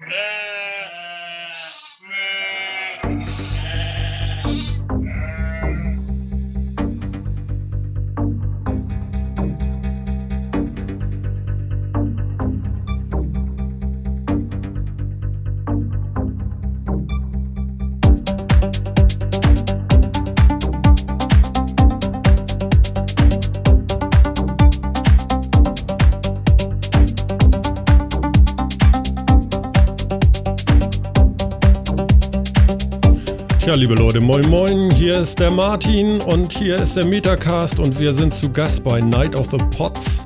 Yeah. Ja, liebe Leute, moin moin, hier ist der Martin und hier ist der Metacast und wir sind zu Gast bei Night of the Pots,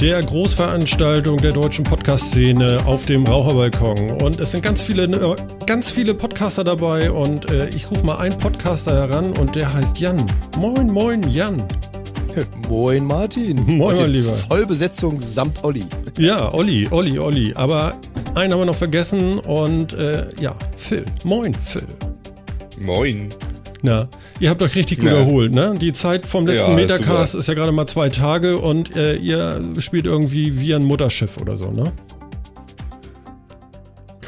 der Großveranstaltung der deutschen Podcast-Szene auf dem Raucherbalkon. Und es sind ganz viele, äh, ganz viele Podcaster dabei und äh, ich rufe mal einen Podcaster heran und der heißt Jan. Moin moin, Jan. Moin Martin. Moin, mein Lieber. Vollbesetzung samt Olli. Ja, Olli, Olli, Olli. Aber einen haben wir noch vergessen und äh, ja, Phil. Moin, Phil. Moin. Na, ihr habt euch richtig gut Ja. erholt, ne? Die Zeit vom letzten Ja, Metacast super. ist ja gerade mal zwei Tage und äh, ihr spielt irgendwie wie ein Mutterschiff oder so, ne?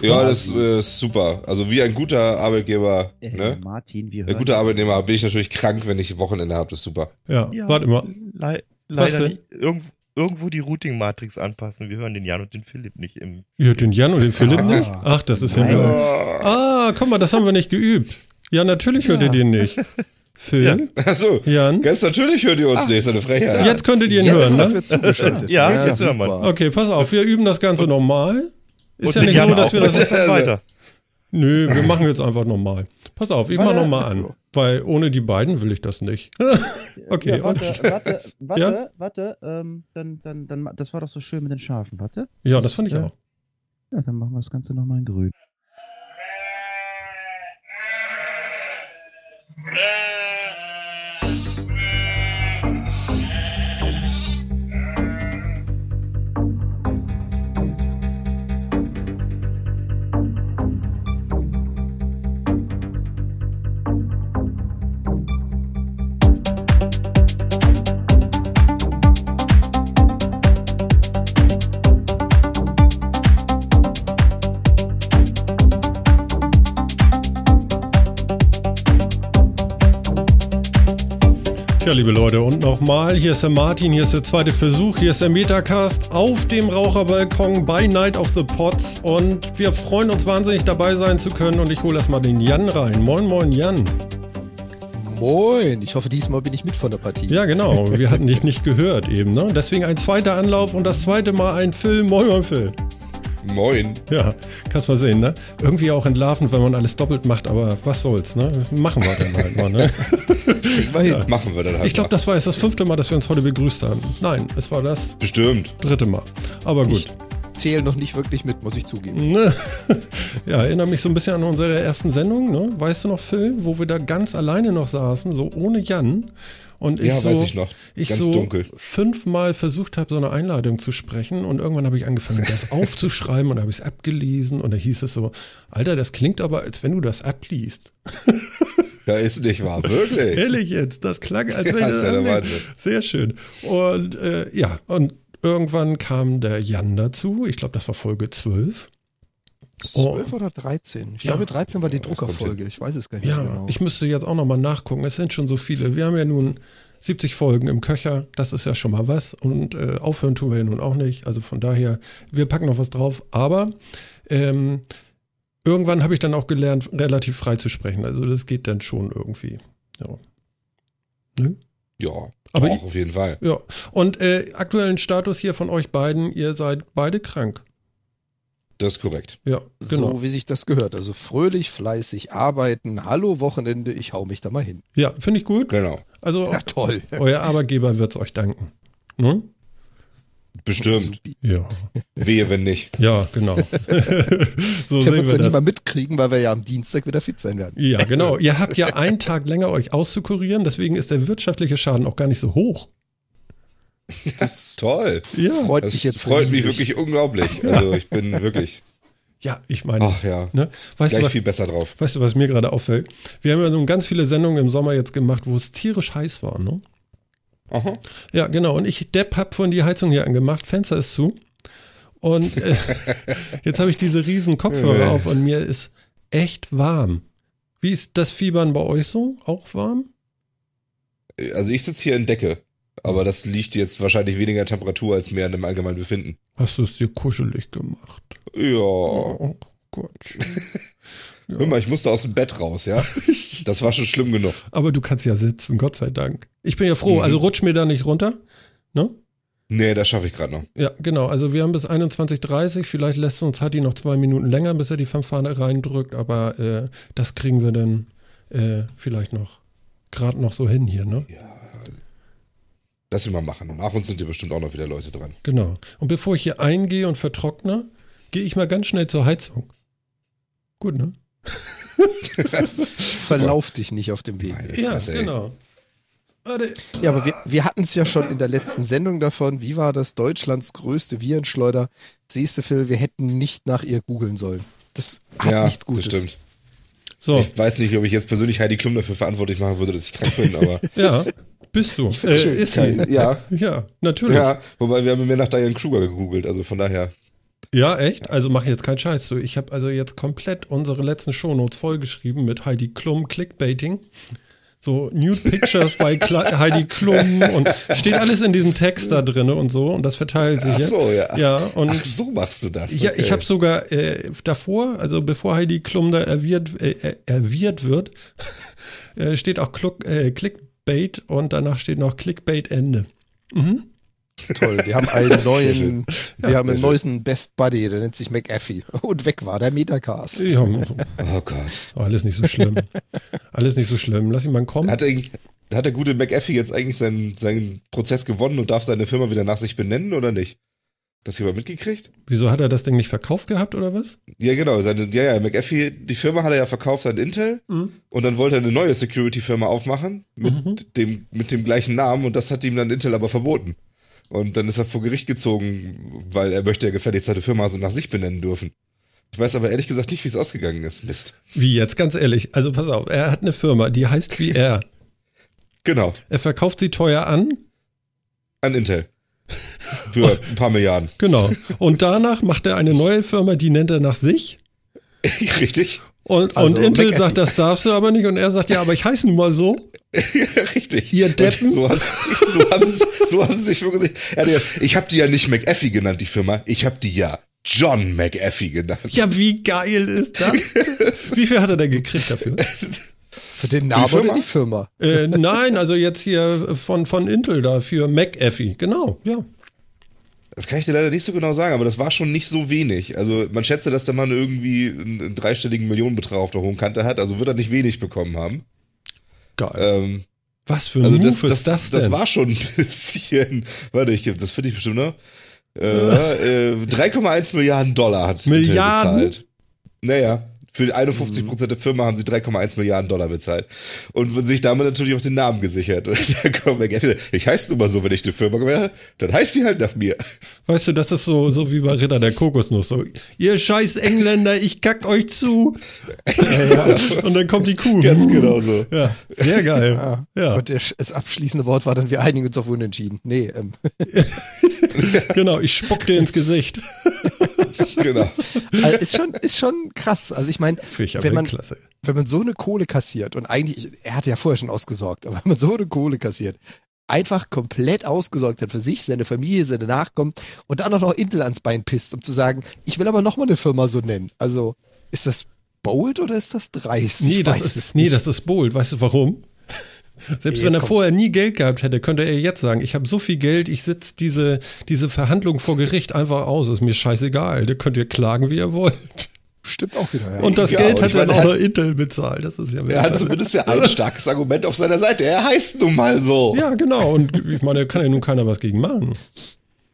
Ja, das äh, ist super. Also wie ein guter Arbeitgeber, Äh, ne? Martin, wir Ein hören. guter Arbeitnehmer bin ich natürlich krank, wenn ich Wochenende habe. Das ist super. Ja, Ja, warte mal. Le leider nicht. Irgend irgendwo die Routing-Matrix anpassen. Wir hören den Jan und den Philipp nicht im. Ihr hört den Jan und den Philipp Ah. nicht? Ach, das ist ja geil. Ah, guck mal, das haben wir nicht geübt. Ja, natürlich hört ihr den nicht. Phil, Achso, Jan, ganz natürlich hört ihr uns nicht, so eine Frechheit. jetzt könntet ihr ihn Jetzt hören, ne? wir zugeschaltet. Ja, jetzt hören wir super. Okay, pass auf, wir üben das Ganze normal. Ist und ja nicht Jan so, dass wir das Und dann weiter. Nö, wir machen jetzt einfach normal. Pass auf, ich mach nochmal an. Weil ohne die beiden will ich das nicht. okay, Ja, warte, und, warte, warte, Ja? warte, ähm, dann, dann, dann, das war doch so schön mit den Schafen, warte. ja, das fand ich Ja. auch. Ja, dann machen wir das Ganze nochmal in grün. Uh, Tja, liebe Leute, und nochmal, hier ist der Martin, hier ist der zweite Versuch, hier ist der Metacast auf dem Raucherbalkon bei Night of the Pots und wir freuen uns wahnsinnig dabei sein zu können und ich hole erstmal den Jan rein. Moin, moin, Jan. Moin. Ich hoffe, diesmal bin ich mit von der Partie. Ja, genau, wir hatten dich nicht gehört eben, ne? Deswegen ein zweiter Anlauf und das zweite Mal ein Phil. Moin, moin, Phil. Moin. Ja, kannst mal sehen, ne? Irgendwie auch entlarvend, wenn man alles doppelt macht, aber was soll's, ne? Machen wir dann halt mal, ne? Kriegen wir hin. Machen wir dann halt Ich glaube, das war jetzt das fünfte Mal, dass wir uns heute begrüßt haben. Nein, es war das Bestimmt. dritte Mal. Aber gut. Ich zähle noch nicht wirklich mit, muss ich zugeben. Ne? Ja, erinnere mich so ein bisschen an unsere ersten Sendung, ne? Weißt du noch, Phil, wo wir da ganz alleine noch saßen, so ohne Jan. Und ich Ja, so, weiß ich noch. Ich Ganz so dunkel. fünfmal versucht habe, so eine Einladung zu sprechen und irgendwann habe ich angefangen, das aufzuschreiben und habe ich es abgelesen und da hieß es so, Alter, das klingt aber, als wenn du das abliest. Da ist nicht wahr. Wirklich. Ehrlich jetzt, das klang, als wenn Ja, ich ist ja der. Sehr schön. Und äh, ja, und irgendwann kam der Jan dazu. Ich glaube, das war Folge 12. 12 oder 13? Ich Ja. glaube, 13 war die kommt Druckerfolge. Ich weiß es gar nicht Ja, genau. ich müsste jetzt auch nochmal nachgucken. Es sind schon so viele. Wir haben ja nun 70 Folgen im Köcher. Das ist ja schon mal was. Und äh, aufhören tun wir ja nun auch nicht. Also von daher, wir packen noch was drauf. Aber ähm, irgendwann habe ich dann auch gelernt, relativ frei zu sprechen. Also das geht dann schon irgendwie. Ja. Nö? Ja, Aber ich- auf jeden Fall. Ja. Und äh, aktuellen Status hier von euch beiden, ihr seid beide krank. Das ist korrekt. Ja, genau. So wie sich das gehört. Also fröhlich, fleißig arbeiten. Hallo Wochenende, ich hau mich da mal hin. Ja, finde ich gut. Genau. Also Ja, toll. euer Arbeitgeber wird es euch danken. Ne? Bestimmt. Supi. Ja. Wehe, wenn nicht. Ja, genau. so Der sehen wird es wir ja nicht mal mitkriegen, weil wir ja am Dienstag wieder fit sein werden. Ja, genau. Ihr habt ja einen Tag länger euch auszukurieren, deswegen ist der wirtschaftliche Schaden auch gar nicht so hoch. Das Toll. Ja. freut Das mich jetzt freut mich riesig. wirklich unglaublich. Also ich bin wirklich, Ja, ich meine, ach ja, ne? weißt, du, gleich was, viel besser drauf. weißt du, was mir gerade auffällt? Wir haben ja nun ganz viele Sendungen im Sommer jetzt gemacht, wo es tierisch heiß war, ne? Aha. Ja, genau. Und ich, Depp, hab vorhin die Heizung hier angemacht, Fenster ist zu. Und äh, jetzt habe ich diese riesen Kopfhörer auf und mir ist echt warm. Wie ist das Fiebern bei euch so? Auch warm? Also ich sitze hier in Decke, aber das liegt jetzt wahrscheinlich weniger Temperatur als mehr in dem allgemeinen Befinden. Hast du es dir kuschelig gemacht? Ja. Oh Gott. Hör mal, ich musste aus dem Bett raus, ja? Das war schon schlimm genug. Aber du kannst ja sitzen, Gott sei Dank. Ich bin ja froh, Mhm. also rutsch mir da nicht runter. Ne? Nee, das schaffe ich gerade noch. Ja, genau. Also wir haben bis 21.30 Vielleicht lässt uns Hatti noch zwei Minuten länger, bis er die Fanfare reindrückt. Aber äh, das kriegen wir dann äh, vielleicht noch gerade noch so hin hier, ne? Lass ihn mal machen. Nach uns sind hier bestimmt auch noch wieder Leute dran. Genau. Und bevor ich hier eingehe und vertrockne, gehe ich mal ganz schnell zur Heizung. Gut, ne? Verlauf dich nicht auf dem Weg. Meine Ja, Fresse, genau. Warte. Ja, aber wir, wir hatten es ja schon in der letzten Sendung davon. Wie war das Deutschlands größte Virenschleuder? Siehst du, Phil, wir hätten nicht nach ihr googeln sollen. Das hat Ja, nichts Gutes. das stimmt. So, Ich weiß nicht, ob ich jetzt persönlich Heidi Klum dafür verantwortlich machen würde, dass ich krank bin, aber ja, bist du. Äh, Ich find's schön. ist sie. ja, Ja, natürlich. ja. Wobei wir haben mehr nach Diane Kruger gegoogelt, also von daher. Ja, echt? Also mach jetzt keinen Scheiß. Ich habe also jetzt komplett unsere letzten Shownotes vollgeschrieben mit Heidi Klum Clickbaiting. So Nude Pictures bei Heidi Klum und steht alles in diesem Text da drin und so und das verteilt sich. Ach so, ja. Ja, und Ach, so machst du das. ja, okay. ich habe sogar äh, davor, also bevor Heidi Klum da erwirrt, äh, äh, erwirrt wird, äh, steht auch Kluck, äh, Clickbait und danach steht noch Clickbait Ende. Toll. Wir haben einen neuen, wir haben einen neuesten Best Buddy, der nennt sich McAfee. Und weg war der Metacast. Ja, Oh Gott. alles nicht so schlimm. Alles nicht so schlimm. Lass ihn mal kommen. Hat, der, hat der gute McAfee jetzt eigentlich seinen, seinen Prozess gewonnen und darf seine Firma wieder nach sich benennen oder nicht? Das jemand mitgekriegt? Wieso hat er das Ding nicht verkauft gehabt oder was? Ja, genau. Seine, ja, ja, McAfee, die Firma hat er ja verkauft an Intel und dann wollte er eine neue Security-Firma aufmachen mit, dem, mit dem gleichen Namen und das hat ihm dann Intel aber verboten. Und dann ist er vor Gericht gezogen, weil er möchte ja gefälligst seine Firma nach sich benennen dürfen. Ich weiß aber ehrlich gesagt nicht, wie es ausgegangen ist. Mist. Wie jetzt, ganz ehrlich. Also pass auf, er hat eine Firma, die heißt wie er. Genau, Er verkauft sie teuer an, an Intel. Für ein paar Milliarden. genau. Und danach macht er eine neue Firma, die nennt er nach sich. Richtig? Und, Also und Intel McAfee. sagt, das darfst du aber nicht. Und er sagt, ja, aber ich heiße nun mal so. Richtig. Ihr Und Deppen. So, haben- so, haben sie, so haben sie sich wirklich. Ich habe die ja nicht McAfee genannt, die Firma. Ich habe die ja John McAfee genannt. Ja, wie geil ist das? Wie viel hat er denn gekriegt dafür? Für den Namen Firma? oder die Firma? äh, nein, also jetzt hier von, von Intel da für McAfee. Genau, ja. Das kann ich dir leider nicht so genau sagen, aber das war schon nicht so wenig. Also man schätze, dass der Mann irgendwie einen, dreistelligen Millionenbetrag auf der hohen Kante hat, also wird er nicht wenig bekommen haben. Geil. Ähm, Was für ein also Move das, das, ist das denn? das war schon ein bisschen. Warte, ich gebe das finde ich bestimmt noch. Äh, äh, 3,1 Milliarden Dollar hat Intel Milliarden? bezahlt. Naja, für 51 Prozent der Firma haben sie 3,1 Milliarden Dollar bezahlt. Und sich damit natürlich auch den Namen gesichert. Und dann kommt ich heiße nun mal so, wenn ich eine Firma wäre, dann heißt sie halt nach mir. Weißt du, das ist so, so wie bei Ritter der Kokosnuss. So, ihr scheiß Engländer, ich kack euch zu. Und dann kommt die Kuh. Ganz genau so. Ja, sehr geil. Ja. Ja, Und das abschließende Wort war dann, wir einigen uns auf Unentschieden. Nee, ähm, genau, ich spuck dir ins Gesicht. Genau. also ist schon, ist schon krass. Also ich meine, Aber wenn man, klasse. wenn man so eine Kohle kassiert und eigentlich, er hatte ja vorher schon ausgesorgt, aber wenn man so eine Kohle kassiert, einfach komplett ausgesorgt hat für sich, seine Familie, seine Nachkommen und dann auch noch Intel ans Bein pisst, um zu sagen, ich will aber noch mal eine Firma so nennen. Also ist das bold oder ist das dreist? Nee, ich das ist, es nee, nicht. das ist bold. Weißt du warum? Selbst Jetzt wenn er kommt's. vorher nie Geld gehabt hätte, könnte er jetzt sagen, ich habe so viel Geld, ich sitze diese, diese Verhandlung vor Gericht einfach aus. Ist mir scheißegal. Da könnt ihr klagen, wie ihr wollt. Stimmt auch wieder. Ja. Und das Ja, Geld hat meine, auch er noch hat- Intel bezahlt. Das ist ja Er hat zumindest ja ein starkes Argument auf seiner Seite. Er heißt nun mal so. Ja, genau. Und ich meine, da kann ja nun keiner was gegen machen.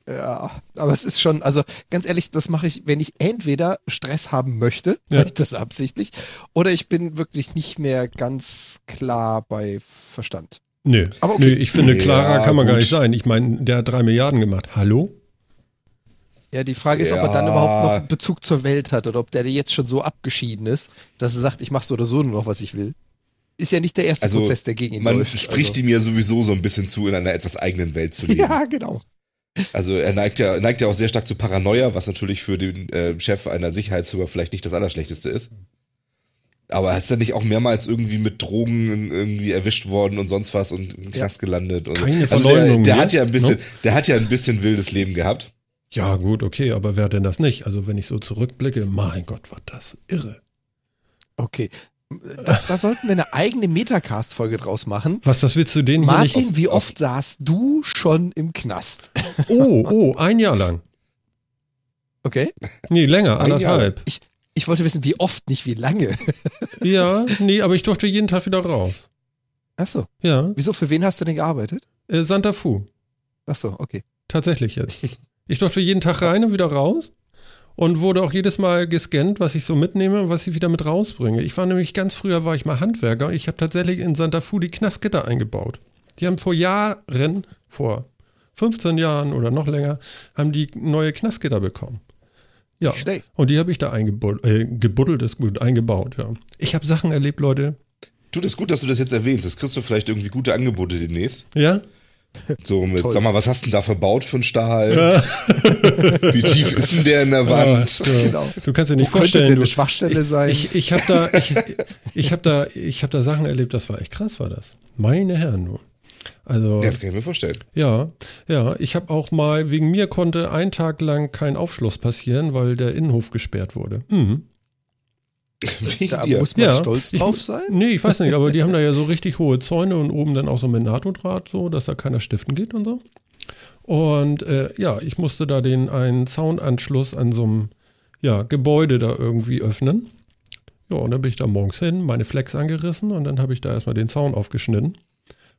Ja, aber es ist schon, also ganz ehrlich, das mache ich, wenn ich entweder Stress haben möchte, Ja. mache ich das absichtlich, oder ich bin wirklich nicht mehr ganz klar bei Verstand. Nö. Aber okay. Nö, ich finde, klarer Ja, kann man gar gut. nicht sein. Ich meine, der hat drei Milliarden gemacht. Hallo? Ja, die Frage ist, ob er dann Ja. überhaupt noch Bezug zur Welt hat oder ob der jetzt schon so abgeschieden ist, dass er sagt, ich mache so oder so nur noch, was ich will. Ist ja nicht der erste Also, Prozess, der gegen ihn Man läuft. spricht also. ihm ja sowieso so ein bisschen zu, in einer etwas eigenen Welt zu leben. Ja, genau. Also er neigt ja, neigt ja auch sehr stark zu Paranoia, was natürlich für den äh, Chef einer Sicherheitsfirma vielleicht nicht das Allerschlechteste ist. Aber er ist ja nicht auch mehrmals irgendwie mit Drogen irgendwie erwischt worden und sonst was und im Knast gelandet. Und Keine also der, der hier, hat ja ein bisschen, ne? der hat ja ein bisschen wildes Leben gehabt. Ja, gut, okay, aber wer denn das nicht? Also, wenn ich so zurückblicke, mein Gott, war das irre. Okay. Das, da sollten wir eine eigene Metacast-Folge draus machen. Was, das willst du denen hier Martin, nicht. wie oft saßt du schon im Knast? Oh, oh, ein Jahr lang. Okay? Nee, länger, Ein Jahr. anderthalb. Ich wollte wissen, wie oft, nicht wie lange. Ja, nee, aber ich durfte jeden Tag wieder raus. Achso. Ja, Wieso, für wen hast du denn gearbeitet? äh, Santa Fu. Achso, okay. Tatsächlich jetzt. Ich durfte jeden Tag rein und wieder raus und wurde auch jedes Mal gescannt, was ich so mitnehme und was ich wieder mit rausbringe. Ich war nämlich ganz früher war ich mal Handwerker und ich habe tatsächlich in Santa Fu die Knastgitter eingebaut. Die haben vor Jahren, vor 15 Jahren oder noch länger, haben die neue Knastgitter bekommen. Ja, schlecht. und die habe ich da eingebuddelt, äh, gebuddelt ist gut, eingebaut, ja. Ich habe Sachen erlebt, Leute. Tut es gut, dass du das jetzt erwähnst. Jetzt kriegst du vielleicht irgendwie gute Angebote demnächst. Ja? So mit, Toll. sag mal, was hast du denn da verbaut für einen Stahl? Wie tief ist denn der in der Wand? Ja, Genau. Du kannst dir Wo nicht könnte vorstellen. denn du, eine Schwachstelle sein? Ich, ich habe da, ich, ich habe da, ich habe da Sachen erlebt, das war echt krass, war das. Meine Herren nur. Also Ja, das kann ich mir vorstellen. ja, ja, ich habe auch mal wegen mir konnte ein Tag lang kein Aufschluss passieren, weil der Innenhof gesperrt wurde. Mhm. Da dir. muss man Ja. stolz Ich- drauf sein. Nee, ich weiß nicht, aber die haben da ja so richtig hohe Zäune und oben dann auch so mit NATO-Draht, so, dass da keiner stiften geht und so. Und äh, ja, ich musste da den einen Zaunanschluss an so einem ja, Gebäude da irgendwie öffnen. Ja, und dann bin ich da morgens hin, meine Flex angerissen und dann habe ich da erstmal den Zaun aufgeschnitten.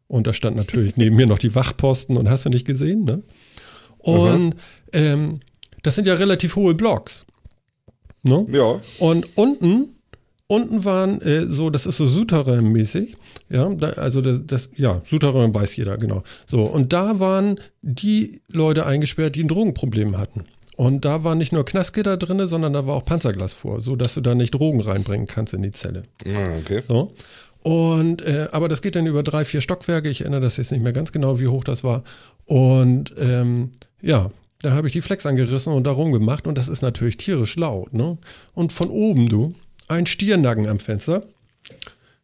Und da stand natürlich neben mir noch die Wachposten und hast du nicht gesehen, ne? Und ähm, das sind ja relativ hohe Blocks. Ne? Ja. Und unten, unten waren äh, so, das ist so Souterrain-mäßig. Ja, da, also das, das, ja, Souterrain weiß jeder, genau. So, und da waren die Leute eingesperrt, die ein Drogenproblem hatten. Und da war nicht nur Knastgitter drin, sondern da war auch Panzerglas vor, so dass du da nicht Drogen reinbringen kannst in die Zelle. Ah, okay. So. Und, äh, aber das geht dann über drei, vier Stockwerke. Ich erinnere das jetzt nicht mehr ganz genau, wie hoch das war. Und ähm, ja, da habe ich die Flex angerissen und da rumgemacht. Und das ist natürlich tierisch laut. Ne? Und von oben, du, ein Stiernacken am Fenster.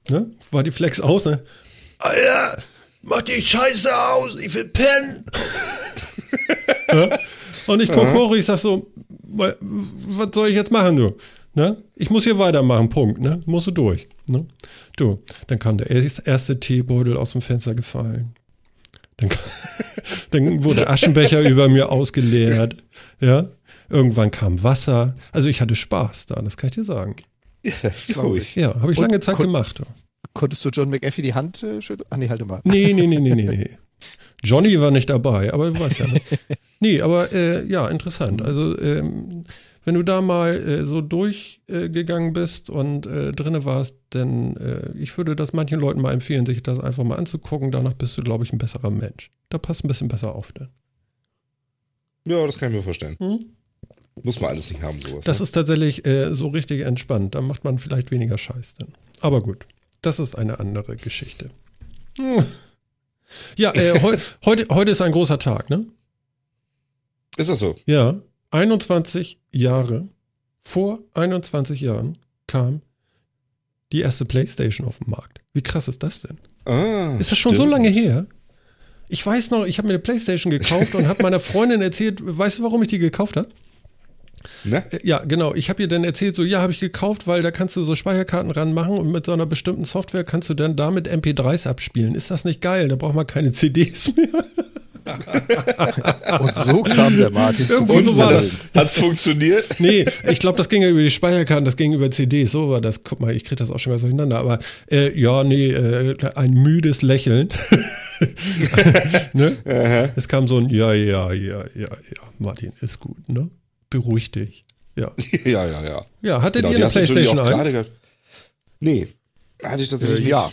Ne? War die Flex aus. Ne? Alter, mach die Scheiße aus, ich will pennen. ja? Und ich gucke hoch, ich sag so, wa- was soll ich jetzt machen, du? Ne? Ich muss hier weitermachen, Punkt. Ne? Musst du durch. Ne? Du, dann kam der erste erste Teebeutel aus dem Fenster gefallen. Dann, kam- dann wurde Aschenbecher über mir ausgeleert. Ja? Irgendwann kam Wasser. Also ich hatte Spaß da, das kann ich dir sagen. Ja, das glaube ich. Ja, habe ich Und lange Zeit kon- gemacht. Konntest du John McAfee die Hand äh, schütteln? Ah, nee, halt mal. Nee, nee, nee, nee, nee, nee. Johnny war nicht dabei, aber du weißt ja. Ne? Nee, aber äh, ja, interessant. Also, ähm, wenn du da mal äh, so durchgegangen äh, bist und äh, drinne warst, dann äh, ich würde das manchen Leuten mal empfehlen, sich das einfach mal anzugucken. Danach bist du, glaube ich, ein besserer Mensch. Da passt ein bisschen besser auf. Dann. Ja, das kann ich mir vorstellen. Hm? Muss man alles nicht haben, sowas. Das ne? ist tatsächlich äh, so richtig entspannt. Da macht man vielleicht weniger Scheiß dann. Aber gut, das ist eine andere Geschichte. Hm. Ja, äh, heu, heute, heute ist ein großer Tag, ne? Ist das so? Ja, 21 Jahre, vor 21 Jahren kam die erste Playstation auf den Markt. Wie krass ist das denn? Ah, Ist das schon so stimmt. lange her? Ich weiß noch, ich habe mir eine Playstation gekauft und habe meiner Freundin erzählt, weißt du, warum ich die gekauft habe? Ne? Äh, Ja, genau. Ich habe ihr dann erzählt, so, ja, habe ich gekauft, weil da kannst du so Speicherkarten ranmachen und mit so einer bestimmten Software kannst du dann damit MP3s abspielen. Ist das nicht geil? Da braucht man keine CDs mehr. Und so kam der Martin zu so uns. hat hat's funktioniert? Nee, ich glaube, das ging ja über die Speicherkarten, das ging über CDs. So war das. Guck mal, ich kriege das auch schon ganz durcheinander. Aber äh, ja, nee, äh, ein müdes Lächeln. ne? Es kam so ein Ja, ja, ja, ja, ja, Martin, ist gut, ne? Beruhig dich. Ja. ja, ja, ja. Ja, hattet Genau, ihr die eine Playstation auch 1? gerade gehabt. Nee, hatte ich tatsächlich Äh, ja.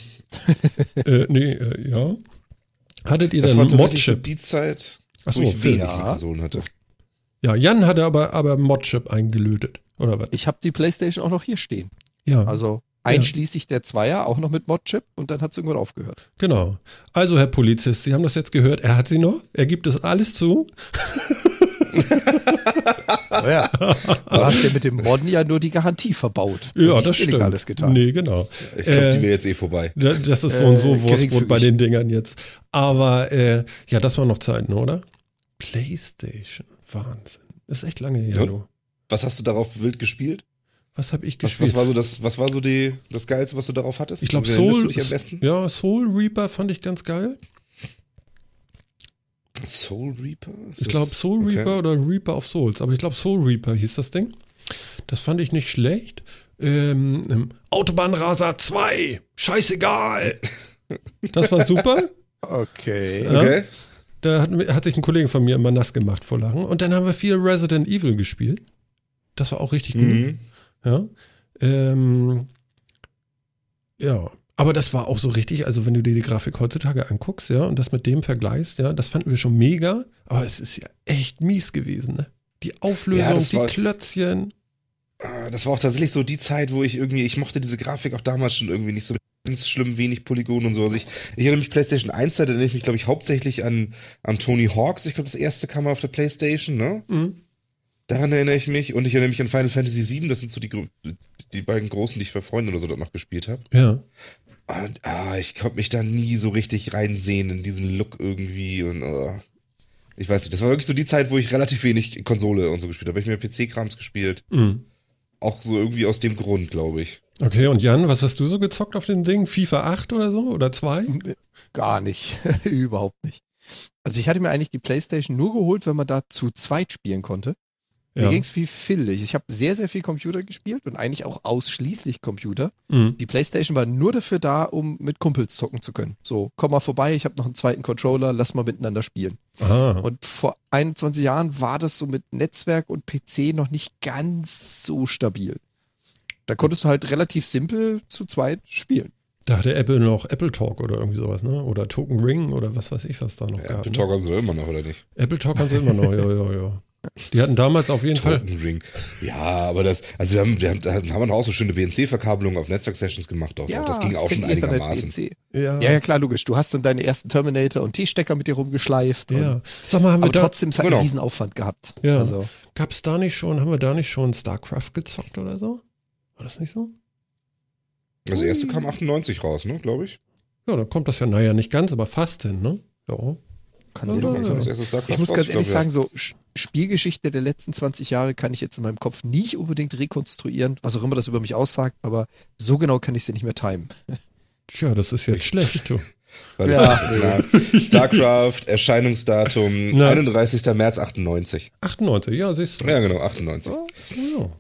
Äh, nee, äh, ja. Hattet ihr Das so Modchip? die Zeit, Ach so, wo ich wenig ja. Personen hatte. Ja, Jan hatte aber, aber Modchip eingelötet. Oder was? Ich habe die Playstation auch noch hier stehen. Ja. Also Einschließlich der Zweier, auch noch mit Modchip und dann hat es irgendwann aufgehört. Genau. Also, Herr Polizist, Sie haben das jetzt gehört. Er hat sie noch. Er gibt es alles zu. Naja, du hast ja mit dem Modden ja nur die Garantie verbaut. Ja, das stimmt. Illegales getan. Nee, genau. Ich glaube, Äh, die wäre jetzt eh vorbei. Da- Das ist so und so Äh, Wurstbrot bei den Dingern jetzt. Aber äh, ja, das waren noch Zeiten, oder? PlayStation. Wahnsinn. Ist echt lange her, Ja. du. Was hast du darauf wild gespielt? Was habe ich Was, gespielt? was war so das, was war so die, das Geilste, was du darauf hattest? ich glaube Soul. Ja, Soul Reaper fand ich ganz geil. Soul Reaper? Ist Ich glaube Soul okay. Reaper oder Reaper of Souls. Aber ich glaube Soul Reaper hieß das Ding. Das fand ich nicht schlecht. Ähm, ähm, Autobahnraser 2. Scheißegal. Das war super. Okay. Ja. Okay. Da hat, hat sich ein Kollege von mir immer nass gemacht vor Lachen. Und dann haben wir viel Resident Evil gespielt. Das war auch richtig gut. Mhm. Ja. Ähm, ja. Aber das war auch so richtig, also wenn du dir die Grafik heutzutage anguckst, ja, und das mit dem vergleichst, ja, das fanden wir schon mega, aber es ist ja echt mies gewesen, ne? Die Auflösung, Ja, die war- Klötzchen. Ah, Das war auch tatsächlich so die Zeit, wo ich irgendwie, ich mochte diese Grafik auch damals schon irgendwie nicht so ganz schlimm, wenig Polygon und so. Also ich, ich erinnere mich PlayStation 1 Zeit, erinnere ich mich, glaube ich, hauptsächlich an, an Tony Hawks. Ich glaube, das erste kam auf der PlayStation, ne? Mhm. Daran erinnere ich mich. Und ich erinnere mich an Final Fantasy VII. Das sind so die, die beiden großen, die ich bei Freunden oder so dort noch gespielt habe. Ja. Und ah, ich konnte mich da nie so richtig reinsehen in diesen Look irgendwie und oh. ich weiß nicht, das war wirklich so die Zeit, wo ich relativ wenig Konsole und so gespielt habe. Hab Ich mir PC-Krams gespielt. Mhm. Auch so irgendwie aus dem Grund, glaube ich. Okay, und Jan, was hast du so gezockt auf dem Ding? FIFA 8 oder so? Oder 2? Gar nicht. Überhaupt nicht. Also ich hatte mir eigentlich die Playstation nur geholt, wenn man da zu zweit spielen konnte. Mir Ja. ging's wie Phil. Ich habe sehr, sehr viel Computer gespielt und eigentlich auch ausschließlich Computer. Mhm. Die Playstation war nur dafür da, um mit Kumpels zocken zu können. So, komm mal vorbei, ich habe noch einen zweiten Controller, lass mal miteinander spielen. Aha. Und vor 21 Jahren war das so mit Netzwerk und PC noch nicht ganz so stabil. Da konntest du halt relativ simpel zu zweit spielen. Da hatte Apple noch Apple Talk oder irgendwie sowas, ne? Oder Token Ring oder was weiß ich, was da noch Ja, gab. Apple ne? Talk haben sie immer noch, oder nicht? Apple Talk haben sie immer noch, ja, ja, ja. Die hatten damals auf jeden Fall. Token Ring. Ja, aber das, also wir haben, wir haben, da haben wir auch so schöne BNC-Verkabelungen auf Netzwerk-Sessions gemacht. Auch, auch. Das ging auch schon einigermaßen. EC. Ja, Ja, ja, klar, logisch. Du hast dann deine ersten Terminator und T-Stecker mit dir rumgeschleift. ja. Und, Sag mal, haben wir aber da, trotzdem, es hat Genau. einen riesen Aufwand gehabt. Ja. Also, gab's da nicht schon, haben wir da nicht schon StarCraft gezockt oder so? War das nicht so? Also erste kam 98 raus, ne, glaube ich. Ja, dann kommt das ja, naja, nicht ganz, aber fast hin, ne? Ja. Kann. Das erste StarCraft Ich muss ganz ehrlich sagen, so Sch- Spielgeschichte der letzten 20 Jahre kann ich jetzt in meinem Kopf nicht unbedingt rekonstruieren, was auch immer das über mich aussagt, aber so genau kann ich sie nicht mehr timen. Tja, das ist jetzt schlecht, du. Ja. StarCraft, Erscheinungsdatum, Nein. 31. März 98. 98, ja, siehst du. Ja, genau, 98. Ja.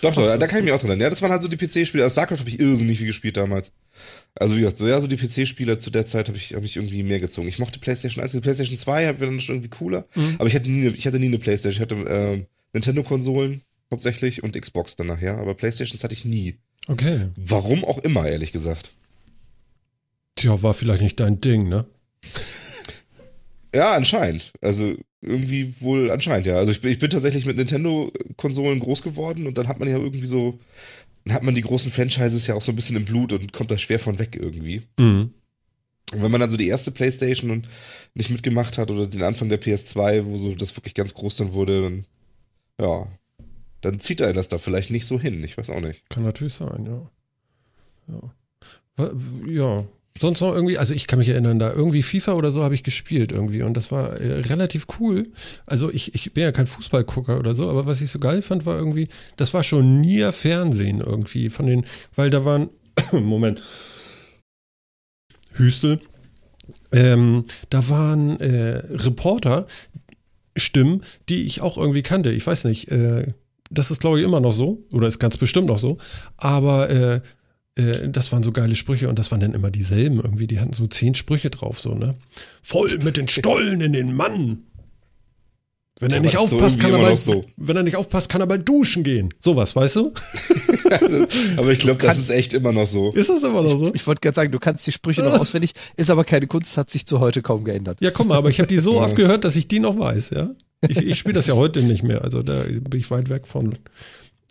Doch, doch, da kann ich mich auch dran erinnern. Ja, das waren halt so die PC-Spiele. Also StarCraft habe ich irrsinnig viel gespielt damals. Also wie gesagt, so, ja, so die PC-Spieler zu der Zeit habe ich, hab ich irgendwie mehr gezogen. Ich mochte PlayStation 1, die PlayStation 2 habe ich dann schon irgendwie cooler. Mhm. Aber ich hatte nie, eine- ich hatte nie eine PlayStation. Ich hatte äh, Nintendo-Konsolen hauptsächlich und Xbox dann nachher. Aber PlayStations hatte ich nie. Okay. Warum auch immer, ehrlich gesagt. Tja, war vielleicht nicht dein Ding, ne? Ja, anscheinend. Also irgendwie wohl anscheinend, ja. Also ich bin, ich bin tatsächlich mit Nintendo-Konsolen groß geworden und dann hat man ja irgendwie so, dann hat man die großen Franchises ja auch so ein bisschen im Blut und kommt da schwer von weg irgendwie. Mhm. Und wenn man dann so die erste Playstation und nicht mitgemacht hat oder den Anfang der PS2, wo so das wirklich ganz groß dann wurde, dann, ja, dann zieht einen das da vielleicht nicht so hin. Ich weiß auch nicht. Kann natürlich sein, ja. Ja. Ja. Sonst noch irgendwie, also ich kann mich erinnern, da irgendwie FIFA oder so habe ich gespielt irgendwie und das war äh, relativ cool. Also ich, ich bin ja kein Fußballgucker oder so, aber was ich so geil fand, war irgendwie, das war schon nie Fernsehen irgendwie von den, weil da waren, Moment, Hüstel, ähm, da waren äh, Reporter, Stimmen, die ich auch irgendwie kannte. Ich weiß nicht, äh, das ist glaube ich immer noch so oder ist ganz bestimmt noch so, aber äh, das waren so geile Sprüche und das waren dann immer dieselben irgendwie. Die hatten so zehn Sprüche drauf, so, ne? Voll mit den Stollen in den Mann. Wenn er Ja, nicht ist so aufpasst, kann er bald, noch so. wenn er nicht aufpasst, kann er bald duschen gehen. Sowas, weißt du? Also, aber ich glaube, das kannst- ist echt immer noch so. Ist das immer noch so? Ich, ich wollte gerade sagen, du kannst die Sprüche noch auswendig, ist aber keine Kunst, hat sich zu heute kaum geändert. Ja, guck mal, aber ich habe die so oft gehört, dass ich die noch weiß, ja. Ich, ich spiele das ja heute nicht mehr, also da bin ich weit weg von.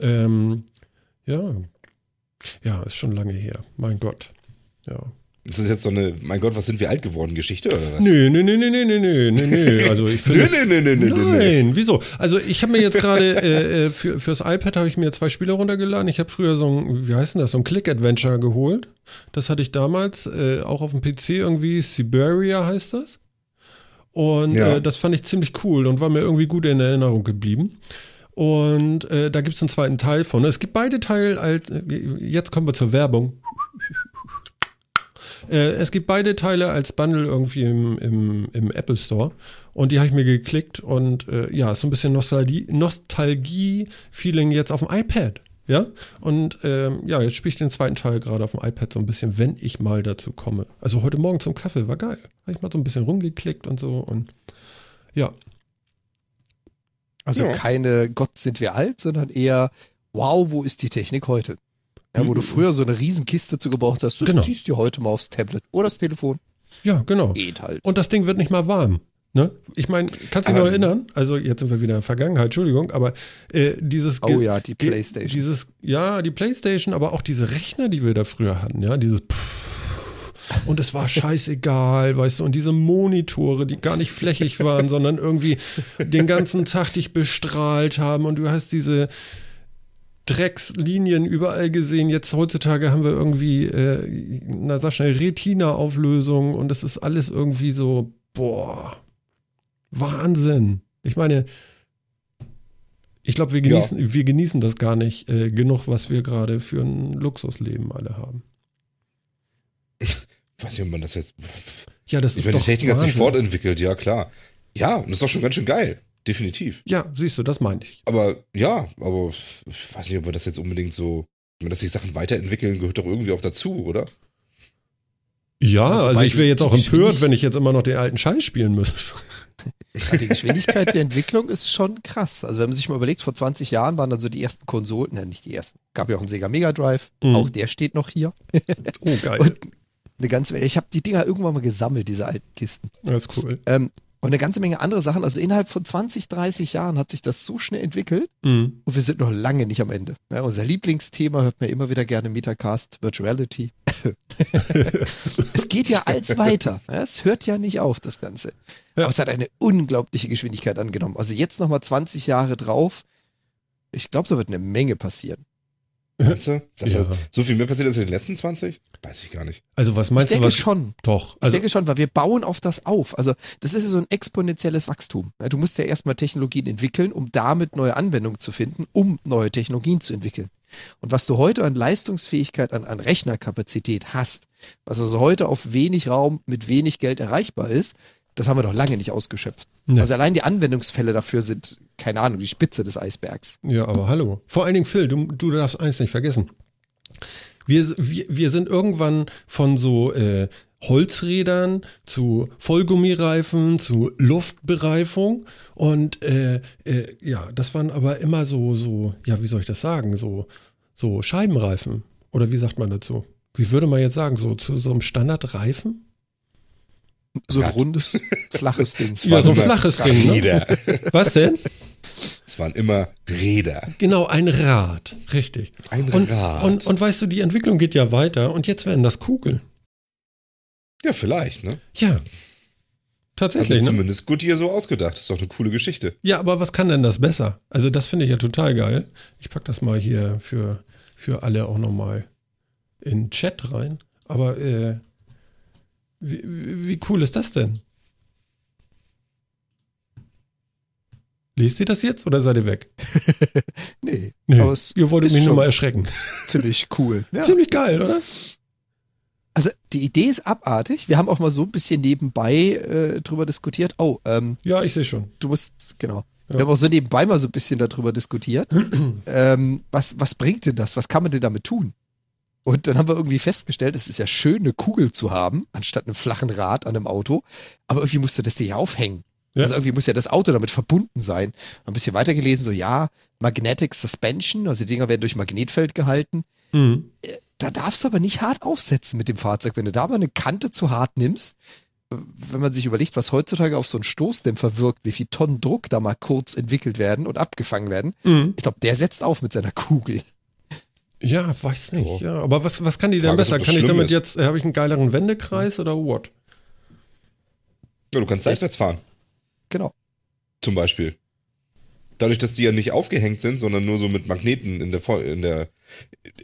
Ähm, ja. Ja, ist schon lange her. Mein Gott. Ja. Ist das jetzt so eine, mein Gott, was sind wir alt geworden, Geschichte oder was? Nö, nö, nö, nö, nö, nö, nö, nö. Also ich finde. nö, nö, nö, nö, nö, Nein, wieso? Also ich habe mir jetzt gerade, äh, äh, für, fürs iPad habe ich mir zwei Spiele runtergeladen. Ich habe früher so ein, wie heißt denn das, so ein Click-Adventure geholt. Das hatte ich damals, äh, auch auf dem PC irgendwie, Siberia heißt das. Und ja. äh, das fand ich ziemlich cool und war mir irgendwie gut in Erinnerung geblieben. Und äh, da gibt es einen zweiten Teil von. Es gibt beide Teile als, äh, jetzt kommen wir zur Werbung. Äh, es gibt beide Teile als Bundle irgendwie im, im, im Apple Store. Und die habe ich mir geklickt und äh, ja, ist so ein bisschen Nostalgie- Nostalgie-Feeling jetzt auf dem iPad. Ja, und ähm, ja, jetzt spiele ich den zweiten Teil gerade auf dem iPad so ein bisschen, wenn ich mal dazu komme. Also heute Morgen zum Kaffee war geil. Habe ich mal so ein bisschen rumgeklickt und so und ja, Also Ja. keine Gott sind wir alt, sondern eher, wow, wo ist die Technik heute? Ja, wo du Mhm. früher so eine Riesenkiste zu gebraucht hast, das Genau. ziehst du heute mal aufs Tablet oder das Telefon. ja, genau. Geht halt. Und das Ding wird nicht mal warm. Ne? Ich meine, kannst du dich noch erinnern? Also jetzt sind wir wieder in der Vergangenheit, Entschuldigung, aber äh, dieses Oh ja, die Playstation. Dieses, ja, die Playstation, aber auch diese Rechner, die wir da früher hatten, ja, dieses und es war scheißegal, weißt du, und diese Monitore, die gar nicht flächig waren, sondern irgendwie den ganzen Tag dich bestrahlt haben und du hast diese Dreckslinien überall gesehen. Jetzt heutzutage haben wir irgendwie, äh, na sag schnell, Retina-Auflösung und es ist alles irgendwie so, boah, Wahnsinn. Ich meine, ich glaube, wir Ja. genießen, wir genießen das gar nicht äh, genug, was wir gerade für ein Luxusleben alle haben. Weiß nicht, ob man das jetzt. Ja, das Ich ist meine, doch die Technik hat sich fortentwickelt, ja klar. Ja, und das ist doch schon ganz schön geil. Definitiv. Ja, siehst du, das meine ich. Aber ja, aber ich weiß nicht, ob wir das jetzt unbedingt so. Ich meine, dass sich Sachen weiterentwickeln, gehört doch irgendwie auch dazu, oder? Ja, wobei also ich wäre jetzt auch empört, wenn ich jetzt immer noch den alten Scheiß spielen müsste. Ja, die Geschwindigkeit der Entwicklung ist schon krass. Also wenn man sich mal überlegt, vor 20 Jahren waren dann so die ersten Konsolen, ne, nicht die ersten. Gab ja auch einen Sega Mega Drive, Mhm. auch der steht noch hier. Oh, geil. Und eine ganze, ich habe die Dinger irgendwann mal gesammelt, diese alten Kisten. Das ist cool. Ähm, und eine ganze Menge andere Sachen. Also innerhalb von 20, 30 Jahren hat sich das so schnell entwickelt Mhm. und wir sind noch lange nicht am Ende. Ja, unser Lieblingsthema hört man immer wieder gerne Metacast, Virtuality. es geht ja als weiter. Ja, es hört ja nicht auf, das Ganze. Ja. Aber es hat eine unglaubliche Geschwindigkeit angenommen. Also jetzt nochmal 20 Jahre drauf. Ich glaube, da wird eine Menge passieren. Meinst du? Dass Ja. so viel mehr passiert als in den letzten 20? Weiß ich gar nicht. Also was Ich meinst du, denke was? schon. Doch. Ich Also, denke schon, weil wir bauen auf das auf. Also das ist ja so ein exponentielles Wachstum. Ja, Du musst ja erstmal Technologien entwickeln, um damit neue Anwendungen zu finden, um neue Technologien zu entwickeln. Und was du heute an Leistungsfähigkeit, an, an Rechnerkapazität hast, was also heute auf wenig Raum mit wenig Geld erreichbar ist, das haben wir doch lange nicht ausgeschöpft. Nee. Also allein die Anwendungsfälle dafür sind, keine Ahnung, die Spitze des Eisbergs. ja, aber hallo. Vor allen Dingen, Phil, du, du darfst eins nicht vergessen. Wir, wir, wir sind irgendwann von so äh, Holzrädern zu Vollgummireifen zu Luftbereifung und äh, äh, ja, das waren aber immer so, so, ja, wie soll ich das sagen, so, so Scheibenreifen oder wie sagt man dazu? Wie würde man jetzt sagen, so zu so einem Standardreifen? So ein rundes, flaches Ding. Ja, so ein flaches Ding, ne? Was denn? Waren immer Räder. Genau, ein Rad, richtig. Ein Und, Rad. und, und weißt du, die Entwicklung geht ja weiter und jetzt werden das Kugeln. ja, vielleicht, ne? Ja. Hat sich Tatsächlich. Ne? zumindest gut hier so ausgedacht. Ist doch eine coole Geschichte. Ja, aber was kann denn das besser? Also, das finde ich ja total geil. Ich packe das mal hier für, für alle auch nochmal in den Chat rein. Aber äh, wie wie cool ist das denn? Lest ihr das jetzt oder seid ihr weg? Nee, Nee, ihr wolltet mich nur mal erschrecken. ziemlich cool. Ja. Ziemlich geil, oder? Also die Idee ist abartig. Wir haben auch mal so ein bisschen nebenbei äh, drüber diskutiert. Oh, ähm, Ja, ich sehe schon. du musst, genau. Ja. Wir haben auch so nebenbei mal so ein bisschen darüber diskutiert. ähm, was, was bringt denn das? Was kann man denn damit tun? Und dann haben wir irgendwie festgestellt, es ist ja schön, eine Kugel zu haben, anstatt einem flachen Rad an einem Auto. Aber irgendwie musst du das dir ja aufhängen. Ja. Also irgendwie muss ja das Auto damit verbunden sein. Ein bisschen weitergelesen, so ja, Magnetic Suspension, also die Dinger werden durch Magnetfeld gehalten. Mhm. Da darfst du aber nicht hart aufsetzen mit dem Fahrzeug. Wenn du da mal eine Kante zu hart nimmst, äh, wenn man sich überlegt, was heutzutage auf so einen Stoßdämpfer wirkt, wie viel Tonnen Druck da mal kurz entwickelt werden und abgefangen werden, Mhm. ich glaube, der setzt auf mit seiner Kugel. Ja, weiß nicht. So. Ja, aber was, was kann die denn Frage ist, besser? das Kann ich damit ist. jetzt, äh, habe ich einen geileren Wendekreis oder what? Ja, du kannst seitwärts fahren, Genau. zum Beispiel. Dadurch, dass die ja nicht aufgehängt sind, sondern nur so mit Magneten in der, in der,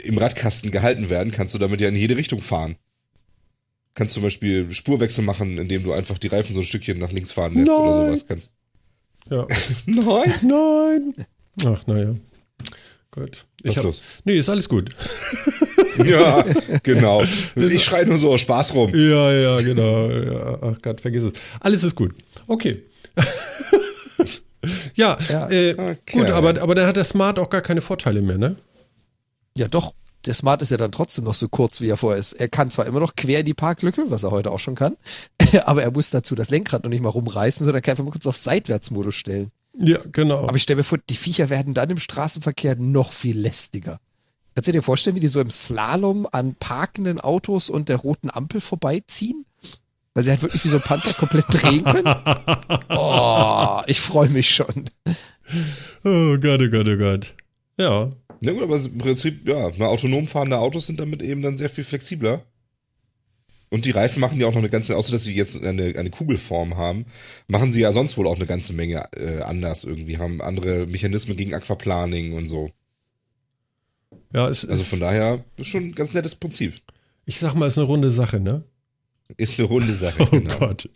im Radkasten gehalten werden, kannst du damit ja in jede Richtung fahren. Kannst zum Beispiel Spurwechsel machen, indem du einfach die Reifen so ein Stückchen nach links fahren lässt oder Nein. sowas. Kannst. Ja. Nein. Nein. Ach, naja. Gut. Was Ich ist los? Nee, ist alles gut. Ja, genau. Ich schreie nur so aus Spaß rum. Ja, ja, genau. Ja, ach Gott, vergiss es. Alles ist gut. Okay. ja, Ja. äh, Okay. gut, aber, aber dann hat der Smart auch gar keine Vorteile mehr, ne? Ja, doch. Der Smart ist ja dann trotzdem noch so kurz, wie er vorher ist. Er kann zwar immer noch quer in die Parklücke, was er heute auch schon kann, aber er muss dazu das Lenkrad noch nicht mal rumreißen, sondern kann einfach mal kurz auf Seitwärtsmodus stellen. Ja, genau. Aber ich stelle mir vor, die Viecher werden dann im Straßenverkehr noch viel lästiger. Kannst du dir vorstellen, wie die so im Slalom an parkenden Autos und der roten Ampel vorbeiziehen? Weil sie halt wirklich wie so ein Panzer komplett drehen können? Oh, ich freue mich schon. oh Gott, oh Gott, oh Gott. Ja. Na gut, aber im Prinzip, ja, na, autonom fahrende Autos sind damit eben dann sehr viel flexibler. Und die Reifen machen ja auch noch eine ganze, außer dass sie jetzt eine, eine Kugelform haben, machen sie ja sonst wohl auch eine ganze Menge äh, anders irgendwie, haben andere Mechanismen gegen Aquaplaning und so. Ja, es Also von daher ist schon ein ganz nettes Prinzip. ich sag mal, es ist eine runde Sache, ne? Ist eine runde Sache, Oh genau. Gott.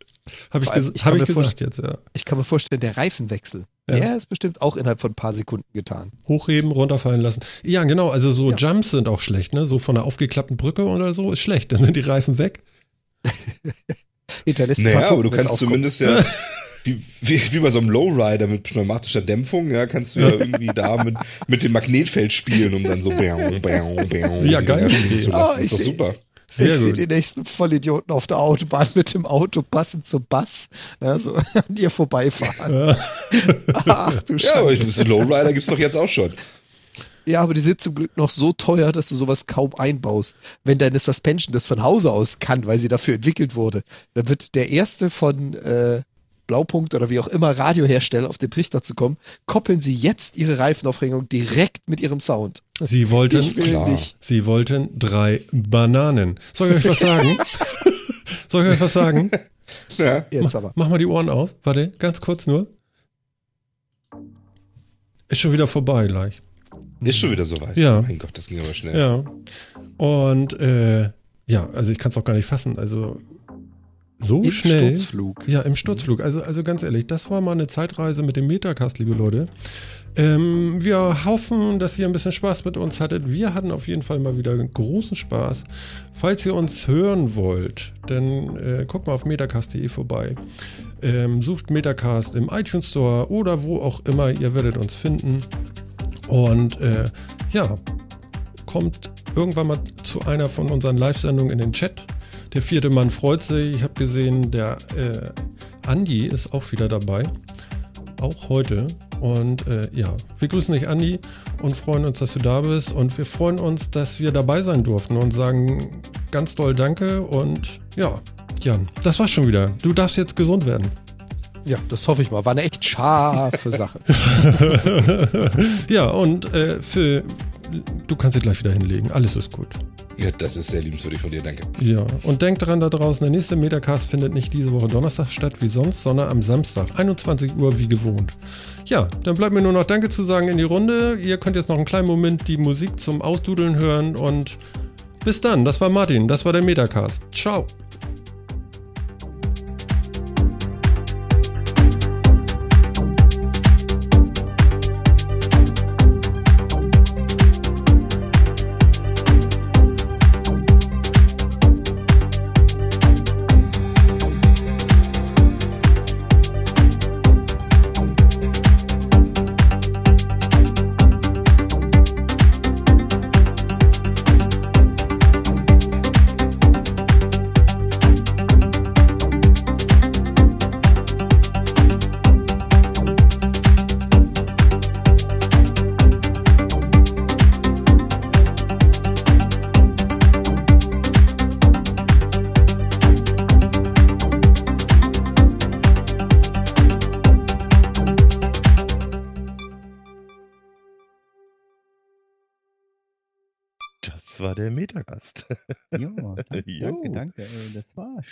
Habe ich, allem, ges ich hab kann ich mir gesagt jetzt, ja. Ich kann mir vorstellen, der Reifenwechsel, Ja. der ist bestimmt auch innerhalb von ein paar Sekunden getan. Hochheben, runterfallen lassen. Ja, genau, also so Ja. Jumps sind auch schlecht, ne? So von einer aufgeklappten Brücke oder so ist schlecht. Dann sind die Reifen weg. Hinterlässt Naja, paar aber du kannst zumindest ja, wie, wie, wie bei so einem Lowrider mit pneumatischer Dämpfung, ja, kannst du ja irgendwie da mit, mit dem Magnetfeld spielen, um dann so bäng, bäng, bäng, Ja, Idee. zu lassen. Oh, ich ist doch super. Sehr ich sehe die nächsten Vollidioten auf der Autobahn mit dem Auto passend zum Bass, ja, so an dir vorbeifahren. Ach du Ja, aber Scheiße. ich, Lowrider gibt's doch jetzt auch schon. Ja, aber die sind zum Glück noch so teuer, dass du sowas kaum einbaust. Wenn deine Suspension das von Hause aus kann, weil sie dafür entwickelt wurde, dann wird der erste von äh, Blaupunkt oder wie auch immer Radiohersteller auf den Trichter zu kommen, koppeln sie jetzt ihre Reifenaufhängung direkt mit ihrem Sound. Sie wollten, klar. nicht. sie wollten drei Bananen. Soll ich euch was sagen? Soll ich euch was sagen? Ja. Jetzt aber. Mach mal die Ohren auf. Warte, ganz kurz nur. Ist schon wieder vorbei gleich. Ist schon wieder soweit. Ja. Mein Gott, das ging aber schnell. Ja. Und äh, ja, also ich kann es auch gar nicht fassen. Also so Im schnell. Sturzflug. Ja, im Sturzflug. Also, also ganz ehrlich, das war mal eine Zeitreise mit dem Metacast, liebe Leute. Ähm, wir hoffen, dass ihr ein bisschen Spaß mit uns hattet. Wir hatten auf jeden Fall mal wieder großen Spaß. Falls ihr uns hören wollt, dann äh, guckt mal auf metacast.de vorbei. Ähm, sucht Metacast im iTunes Store oder wo auch immer. Ihr werdet uns finden. Und äh, ja, kommt irgendwann mal zu einer von unseren Live-Sendungen in den Chat. Der vierte Mann freut sich. Ich habe gesehen, der äh, Andi ist auch wieder dabei. Auch heute. Und äh, ja, wir grüßen dich, Andi, und freuen uns, dass du da bist. Und wir freuen uns, dass wir dabei sein durften und sagen ganz doll Danke. Und ja, Jan, das war's schon wieder. Du darfst jetzt gesund werden. Ja, das hoffe ich mal. War eine echt scharfe Sache. ja, und äh, Phil, du kannst dich gleich wieder hinlegen. Alles ist gut. Ja, das ist sehr liebenswürdig von dir, danke. Ja, und denkt dran da draußen, der nächste Metacast findet nicht diese Woche Donnerstag statt wie sonst, sondern am Samstag, 21 Uhr wie gewohnt. Ja, dann bleibt mir nur noch Danke zu sagen in die Runde. Ihr könnt jetzt noch einen kleinen Moment die Musik zum Ausdudeln hören und bis dann. Das war Martin, das war der Metacast. Ciao.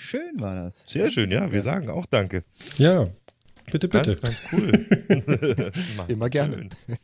Schön, war das. Sehr schön, ja. Wir sagen auch Danke. Ja, bitte, bitte. Ganz, ganz cool. Immer gerne. schön.